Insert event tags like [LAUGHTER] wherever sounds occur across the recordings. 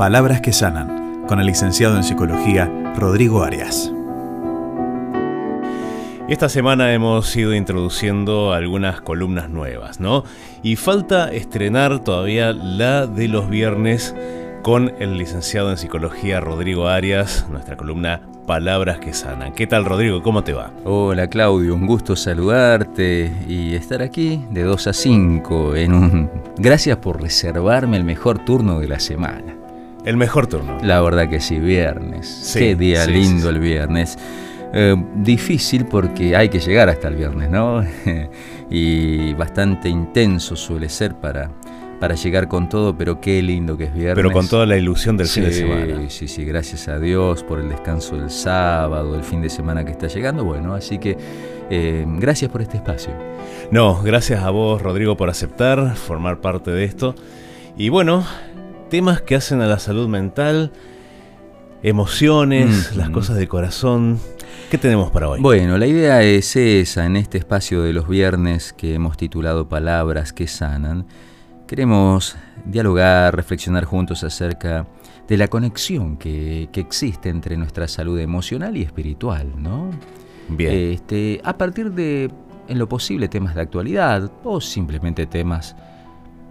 Palabras que Sanan, con el licenciado en Psicología Rodrigo Arias. Esta semana hemos ido introduciendo algunas columnas nuevas, ¿no? Y falta estrenar todavía la de los viernes con el licenciado en psicología Rodrigo Arias, nuestra columna Palabras que sanan. ¿Qué tal Rodrigo? ¿Cómo te va? Hola Claudio, un gusto saludarte y estar aquí de 2 a 5 en un... Gracias por reservarme el mejor turno de la semana. El mejor turno. La verdad que sí, viernes. Qué día lindo el viernes. Eh, difícil porque hay que llegar hasta el viernes, ¿no? [LAUGHS] y bastante intenso suele ser para, para llegar con todo, pero qué lindo que es viernes. Pero con toda la ilusión del fin de semana. Sí, sí, gracias a Dios por el descanso del sábado, el fin de semana que está llegando. Bueno, así que eh, gracias por este espacio. No, gracias a vos, Rodrigo, por aceptar formar parte de esto. Y bueno, temas que hacen a la salud mental, emociones, las cosas de corazón. ¿Qué tenemos para hoy? Bueno, la idea es esa, en este espacio de los viernes que hemos titulado Palabras que sanan Queremos dialogar, reflexionar juntos acerca de la conexión que, existe entre nuestra salud emocional y espiritual, ¿no? Bien. Este, a partir de, en lo posible, temas de actualidad o simplemente temas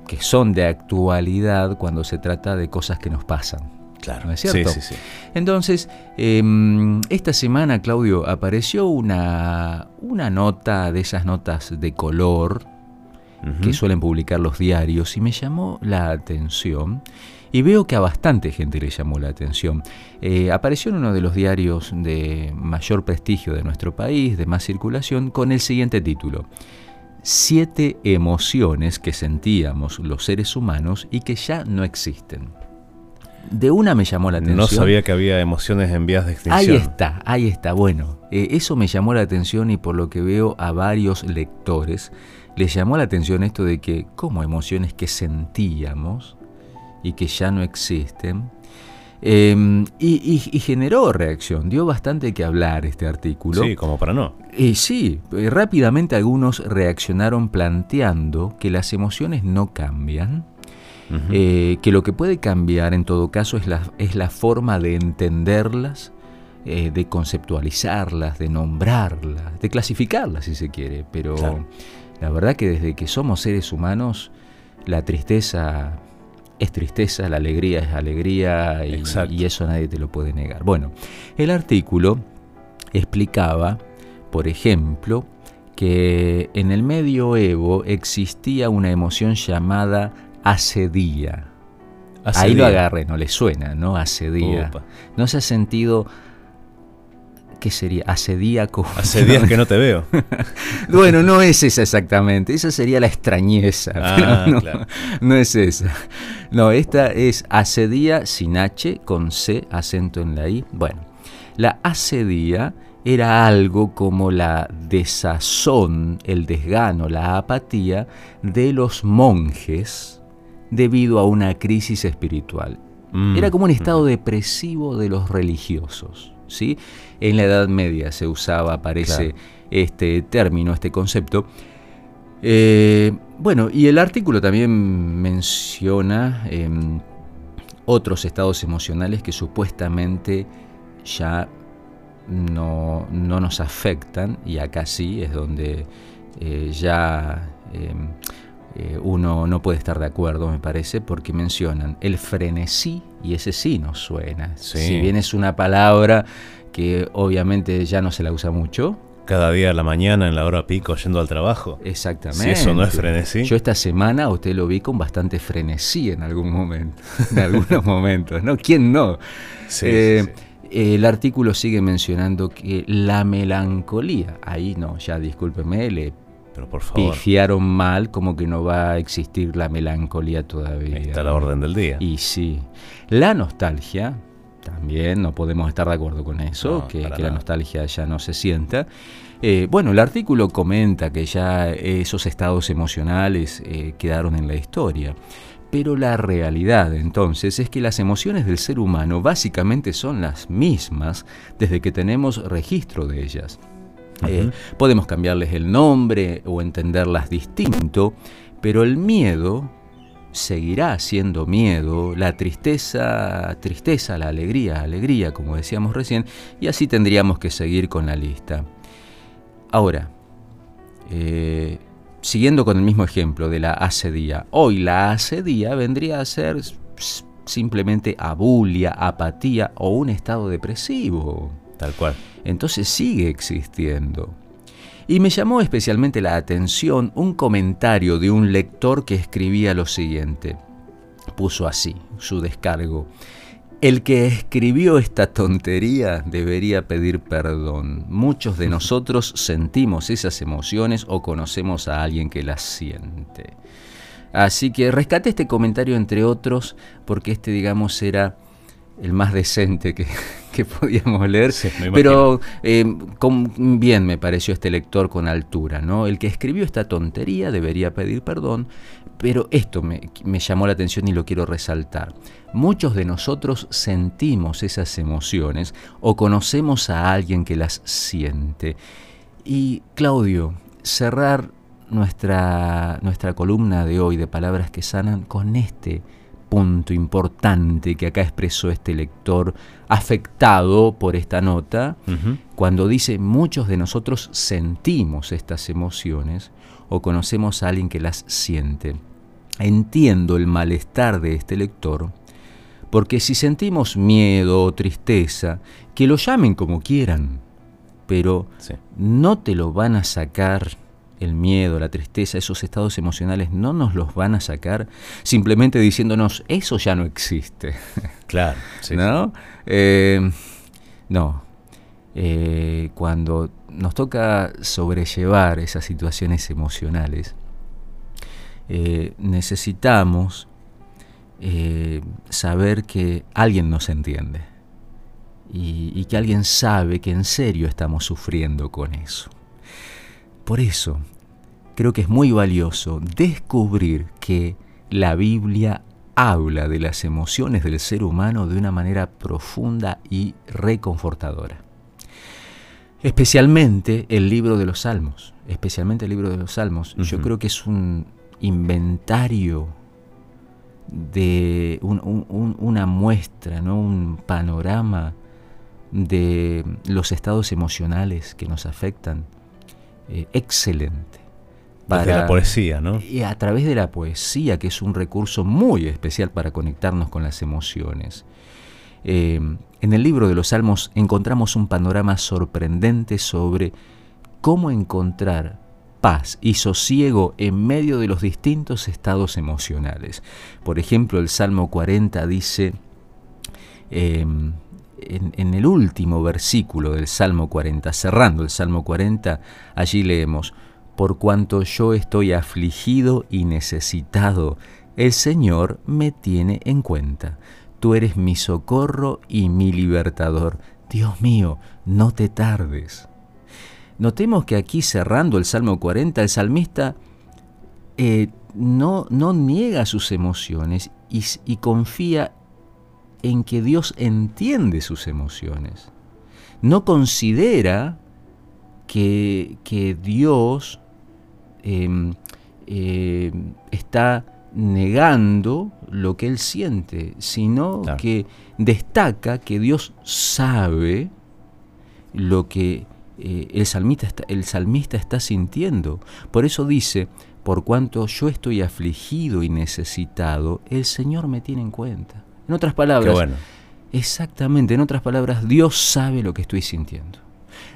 que son de actualidad cuando se trata de cosas que nos pasan. Claro, ¿no es cierto? Sí, sí, sí. Entonces, em, esta semana, Claudio, apareció una, una nota de esas notas de color que suelen publicar los diarios y me llamó la atención y veo que a bastante gente le llamó la atención. Eh, apareció en uno de los diarios de mayor prestigio de nuestro país, de más circulación, con el siguiente título. Siete emociones que sentíamos los seres humanos y que ya no existen. De una me llamó la atención. No sabía que había emociones en vías de extinción. Ahí está, ahí está. Bueno, eh, eso me llamó la atención y por lo que veo a varios lectores les llamó la atención esto de que como emociones que sentíamos y que ya no existen, em, y, generó reacción, dio bastante que hablar este artículo. Sí, como para no. Y sí, eh, rápidamente algunos reaccionaron planteando que las emociones no cambian, eh, que lo que puede cambiar en todo caso es la, es la forma de entenderlas, eh, de conceptualizarlas, de nombrarlas, de clasificarlas si se quiere, pero... La verdad que desde que somos seres humanos, la tristeza es tristeza, la alegría es alegría y, y, eso nadie te lo puede negar. Bueno, el artículo explicaba, por ejemplo, que en el medioevo existía una emoción llamada asedía. Ahí lo agarré, no le suena, ¿no? Asedía. ¿No se ha sentido ¿Qué sería? Asedíaco. Hace [LAUGHS] días que no te veo. [LAUGHS] bueno, no es esa exactamente. Esa sería la extrañeza. Ah, no, no, es esa. No, esta es asedía sin H, con C, acento en la I. Bueno, la asedía era algo como la desazón, el desgano, la apatía de los monjes debido a una crisis espiritual. Mm, era como un estado mm. depresivo de los religiosos. ¿Sí? En la Edad Media se usaba, parece, este término, este concepto. Eh, bueno, y el artículo también menciona em, otros estados emocionales que supuestamente ya no, nos afectan, y acá sí es donde eh, ya em, eh, uno no puede estar de acuerdo, me parece, porque mencionan el frenesí, y ese sí nos suena. Si bien es una palabra que obviamente ya no se la usa mucho. Cada día a la mañana, en la hora pico, yendo al trabajo. Exactamente. Si eso no es frenesí. Yo esta semana usted lo vi con bastante frenesí en algún momento, [LAUGHS] en algunos momentos, ¿no? ¿Quién no? Eh, el artículo sigue mencionando que la melancolía, ahí no, ya discúlpeme, le pero por favor. pifiaron mal, como que no va a existir la melancolía todavía. está la orden del día. Y sí. La nostalgia, también no podemos estar de acuerdo con eso, que, la nostalgia ya no se sienta. Eh, bueno, el artículo comenta que ya esos estados emocionales eh, quedaron en la historia. Pero la realidad entonces es que las emociones del ser humano básicamente son las mismas desde que tenemos registro de ellas. Eh, podemos cambiarles el nombre o entenderlas distinto, pero el miedo seguirá siendo miedo, la tristeza, tristeza, la alegría, alegría, como decíamos recién, y así tendríamos que seguir con la lista. Ahora, eh, siguiendo con el mismo ejemplo de la asedía, hoy la asedía vendría a ser simplemente abulia, apatía o un estado depresivo. Tal cual. Entonces sigue existiendo. Y me llamó especialmente la atención un comentario de un lector que escribía lo siguiente. Puso así su descargo. El que escribió esta tontería debería pedir perdón. Muchos de nosotros sentimos esas emociones o conocemos a alguien que las siente. Así que rescate este comentario entre otros porque este, digamos, era el más decente que, [LAUGHS] podíamos leer. pero eh, bien me pareció este lector con altura, ¿no? El que escribió esta tontería debería pedir perdón, pero esto me, me llamó la atención y lo quiero resaltar. Muchos de nosotros sentimos esas emociones o conocemos a alguien que las siente. Y Claudio, cerrar nuestra, nuestra columna de hoy de palabras que sanan con este punto importante que acá expresó este lector afectado por esta nota, cuando dice muchos de nosotros sentimos estas emociones o conocemos a alguien que las siente. Entiendo el malestar de este lector, porque si sentimos miedo o tristeza, que lo llamen como quieran, pero no te lo van a sacar el miedo, la tristeza, esos estados emocionales no nos los van a sacar simplemente diciéndonos eso ya no existe. [LAUGHS] Claro. ¿No? Eh, no. Eh, cuando nos toca sobrellevar esas situaciones emocionales, eh, necesitamos saber que alguien nos entiende y que alguien sabe que en serio estamos sufriendo con eso. Por eso, creo que es muy valioso descubrir que la Biblia habla de las emociones del ser humano de una manera profunda y reconfortadora. Especialmente el libro de los Salmos, especialmente el libro de los Salmos, yo creo que es un inventario de una muestra, ¿no? un panorama de los estados emocionales que nos afectan eh, excelente. Para, la poesía, ¿no? Y a través de la poesía, que es un recurso muy especial para conectarnos con las emociones. Eh, en el libro de los Salmos encontramos un panorama sorprendente sobre cómo encontrar paz y sosiego en medio de los distintos estados emocionales. Por ejemplo, el Salmo 40 dice, em, en, el último versículo del Salmo 40, cerrando el Salmo 40, allí leemos, por cuanto yo estoy afligido y necesitado, el Señor me tiene en cuenta. Tú eres mi socorro y mi libertador. Dios mío, no te tardes. Notemos que aquí cerrando el Salmo 40, el salmista eh, no, no niega sus emociones y, y confía en que Dios entiende sus emociones. No considera que, Dios em, em, está negando lo que él siente, sino que destaca que Dios sabe lo que eh, el, salmista está, el salmista está sintiendo. Por eso dice, por cuanto yo estoy afligido y necesitado, el Señor me tiene en cuenta. En otras palabras, exactamente, en otras palabras, Dios sabe lo que estoy sintiendo.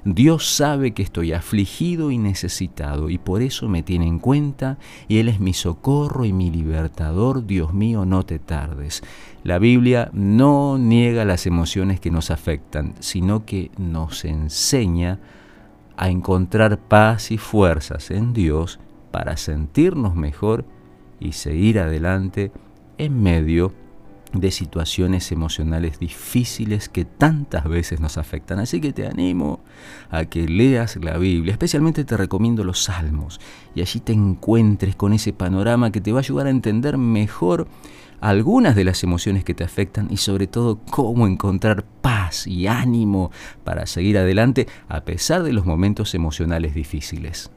Dios sabe que estoy afligido y necesitado y por eso me tiene en cuenta y Él es mi socorro y mi libertador. Dios mío, no te tardes. La Biblia no niega las emociones que nos afectan, sino que nos enseña a encontrar paz y fuerzas en Dios para sentirnos mejor y seguir adelante en medio de situaciones emocionales difíciles que tantas veces nos afectan. Así que te animo a que leas la Biblia, especialmente te recomiendo los salmos, y allí te encuentres con ese panorama que te va a ayudar a entender mejor algunas de las emociones que te afectan y sobre todo cómo encontrar paz y ánimo para seguir adelante a pesar de los momentos emocionales difíciles.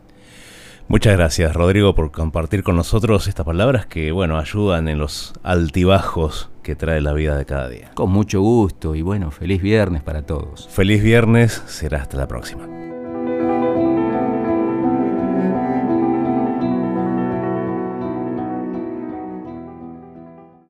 Muchas gracias, Rodrigo, por compartir con nosotros estas palabras que, bueno, ayudan en los altibajos que trae la vida de cada día. Con mucho gusto y bueno, feliz viernes para todos. Feliz viernes, será hasta la próxima.